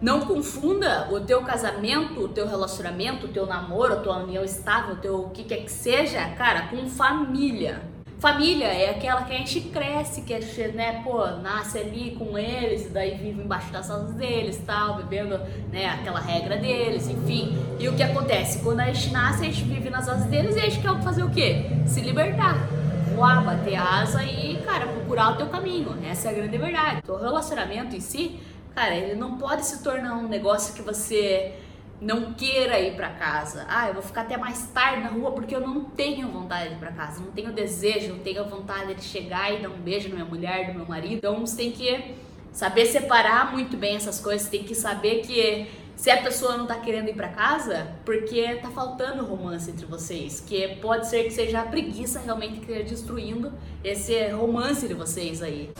Não confunda o teu casamento, o teu relacionamento, o teu namoro, a tua união estável, o teu o que quer que seja, cara, com família. Família é aquela que a gente cresce, que a gente, né, pô, nasce ali com eles, daí vive embaixo das asas deles, tal, vivendo, né, aquela regra deles, enfim. E o que acontece? Quando a gente nasce, a gente vive nas asas deles e a gente quer fazer o quê? Se libertar. Voar, bater asa e, cara, procurar o teu caminho. Essa é a grande verdade. O relacionamento em si Cara, ele não pode se tornar um negócio que você não queira ir para casa. Ah, eu vou ficar até mais tarde na rua porque eu não tenho vontade de ir para casa, não tenho desejo, não tenho vontade de chegar e dar um beijo na minha mulher, no meu marido. Então você tem que saber separar muito bem essas coisas, tem que saber que se a pessoa não tá querendo ir para casa, porque tá faltando romance entre vocês, que pode ser que seja a preguiça realmente que esteja destruindo esse romance de vocês aí.